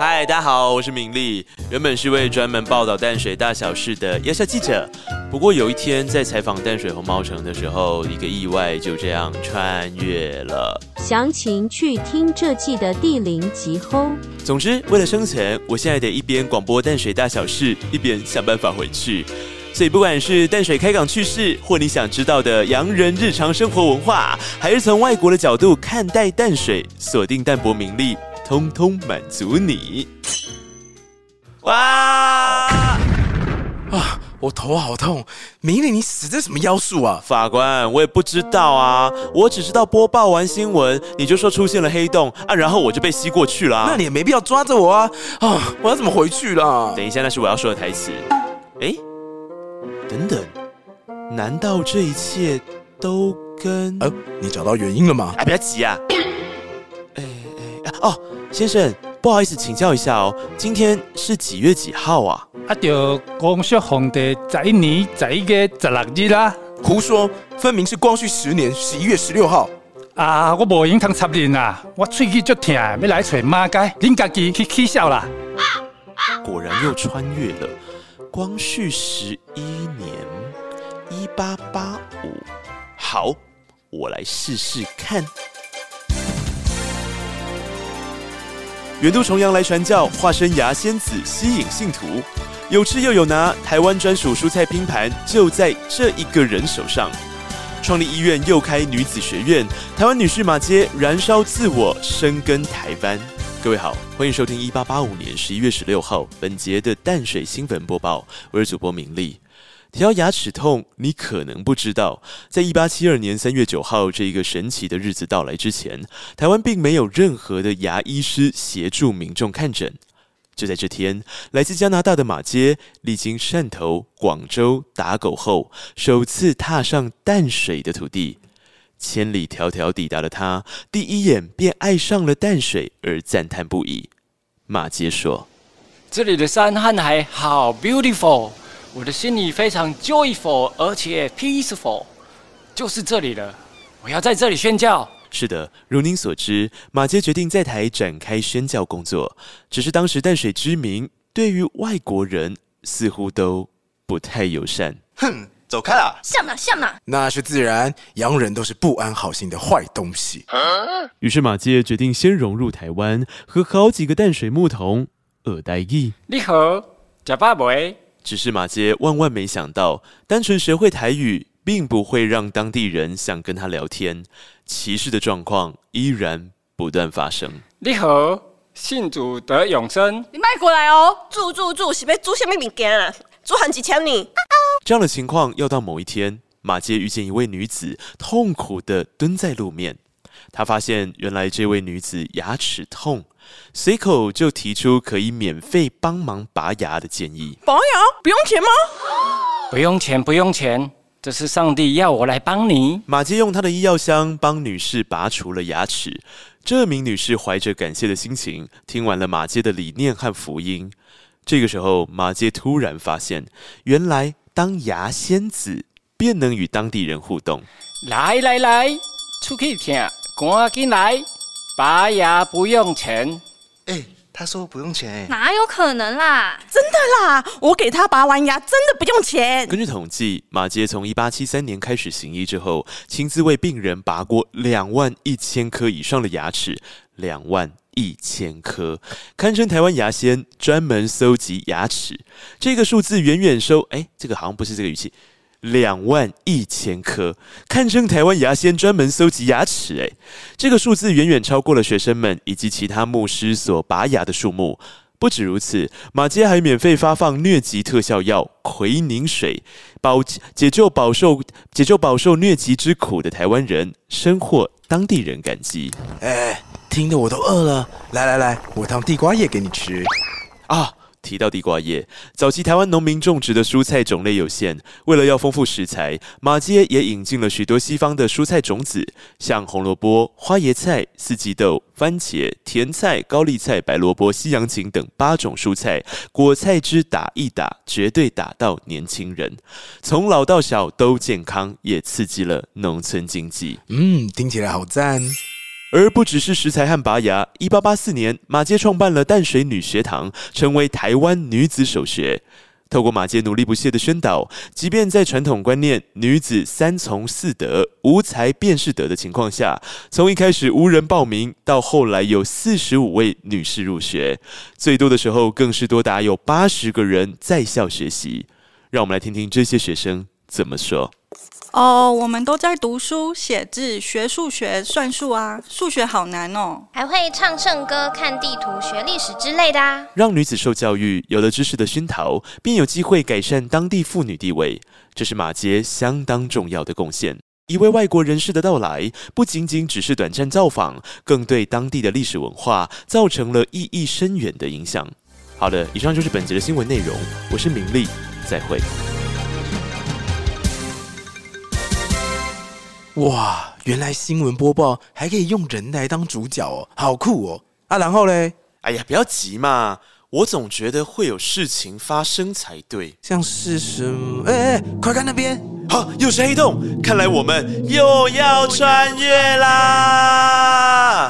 嗨，大家好，我是明丽。原本是位专门报道淡水大小事的亚校记者，不过有一天在采访淡水红毛城的时候，一个意外就这样穿越了。详情去听这季的第零集后。总之，为了生存，我现在得一边广播淡水大小事，一边想办法回去。所以，不管是淡水开港趣事，或你想知道的洋人日常生活文化，还是从外国的角度看待淡水，锁定淡泊名利。通通满足你！哇啊！我头好痛！明理，你使的什么妖术啊？法官，我也不知道啊，我只知道播报完新闻，你就说出现了黑洞啊，然后我就被吸过去了。那你也没必要抓着我啊！啊，我要怎么回去啦？等一下，那是我要说的台词。哎，等等，难道这一切都跟……呃，你找到原因了吗？哎，不要急啊！哎哎哦。先生，不好意思，请教一下哦，今天是几月几号啊？啊，就光绪皇帝在一年在一个十六日啦。胡说，分明是光绪十年十一月十六号。啊，我无用通插人啊，我喙齿足痛，要来找马街，恁家己去起笑啦。果然又穿越了，光绪十一年一八八五。好，我来试试看。远渡重洋来传教，化身牙仙子吸引信徒，有吃又有拿。台湾专属蔬菜拼盘就在这一个人手上。创立医院又开女子学院，台湾女婿马街燃烧自我，深耕台湾。各位好，欢迎收听一八八五年十一月十六号本节的淡水新闻播报，我是主播明丽。提到牙齿痛，你可能不知道，在一八七二年三月九号这一个神奇的日子到来之前，台湾并没有任何的牙医师协助民众看诊。就在这天，来自加拿大的马街历经汕头、广州、打狗后，首次踏上淡水的土地。千里迢迢抵达的他，第一眼便爱上了淡水，而赞叹不已。马街说：“这里的山和海好 beautiful。”我的心里非常 joyful，而且 peaceful，就是这里了。我要在这里宣教。是的，如您所知，马街决定在台展开宣教工作。只是当时淡水居民对于外国人似乎都不太友善。哼，走开啦！像哪像哪？那是自然，洋人都是不安好心的坏东西。于是马街决定先融入台湾，和好几个淡水牧童耳代意。你好，假巴梅。只是马街万万没想到，单纯学会台语，并不会让当地人想跟他聊天，歧视的状况依然不断发生。你好，信主得永生。你迈过来哦，住住住，是要住什么物件啊？住很几千呢。这样的情况要到某一天，马街遇见一位女子，痛苦的蹲在路面。他发现，原来这位女子牙齿痛。随口就提出可以免费帮忙拔牙的建议。拔牙不用钱吗？不用钱，不用钱，这是上帝要我来帮你。马杰用他的医药箱帮女士拔除了牙齿。这名女士怀着感谢的心情，听完了马杰的理念和福音。这个时候，马杰突然发现，原来当牙仙子便能与当地人互动。来来来，出去听，赶紧来。拔牙不用钱，哎，他说不用钱，哪有可能啦？真的啦，我给他拔完牙，真的不用钱。根据统计，马杰从一八七三年开始行医之后，亲自为病人拔过两万一千颗以上的牙齿，两万一千颗，堪称台湾牙仙，专门搜集牙齿。这个数字远远收，哎，这个好像不是这个语气。两万一千颗，堪称台湾牙仙专门搜集牙齿。诶，这个数字远远超过了学生们以及其他牧师所拔牙的数目。不止如此，马街还免费发放疟疾特效药奎宁水，保解救饱受解救饱受疟疾之苦的台湾人，深获当地人感激。哎，听得我都饿了。来来来，我烫地瓜叶给你吃。啊。提到地瓜叶，早期台湾农民种植的蔬菜种类有限，为了要丰富食材，马街也引进了许多西方的蔬菜种子，像红萝卜、花椰菜、四季豆、番茄、甜菜、高丽菜、白萝卜、西洋芹等八种蔬菜，果菜汁打一打，绝对打到年轻人，从老到小都健康，也刺激了农村经济。嗯，听起来好赞。而不只是食材和拔牙。一八八四年，马街创办了淡水女学堂，成为台湾女子首学。透过马街努力不懈的宣导，即便在传统观念“女子三从四德，无才便是德”的情况下，从一开始无人报名，到后来有四十五位女士入学，最多的时候更是多达有八十个人在校学习。让我们来听听这些学生怎么说。哦，我们都在读书、写字、学数学、算术啊，数学好难哦。还会唱圣歌、看地图、学历史之类的啊。让女子受教育，有了知识的熏陶，便有机会改善当地妇女地位，这是马杰相当重要的贡献。一位外国人士的到来，不仅仅只是短暂造访，更对当地的历史文化造成了意义深远的影响。好的，以上就是本节的新闻内容，我是明丽，再会。哇，原来新闻播报还可以用人来当主角哦，好酷哦！啊，然后嘞，哎呀，不要急嘛，我总觉得会有事情发生才对。像是什么？哎哎，快看那边，好，又是黑洞，看来我们又要穿越啦！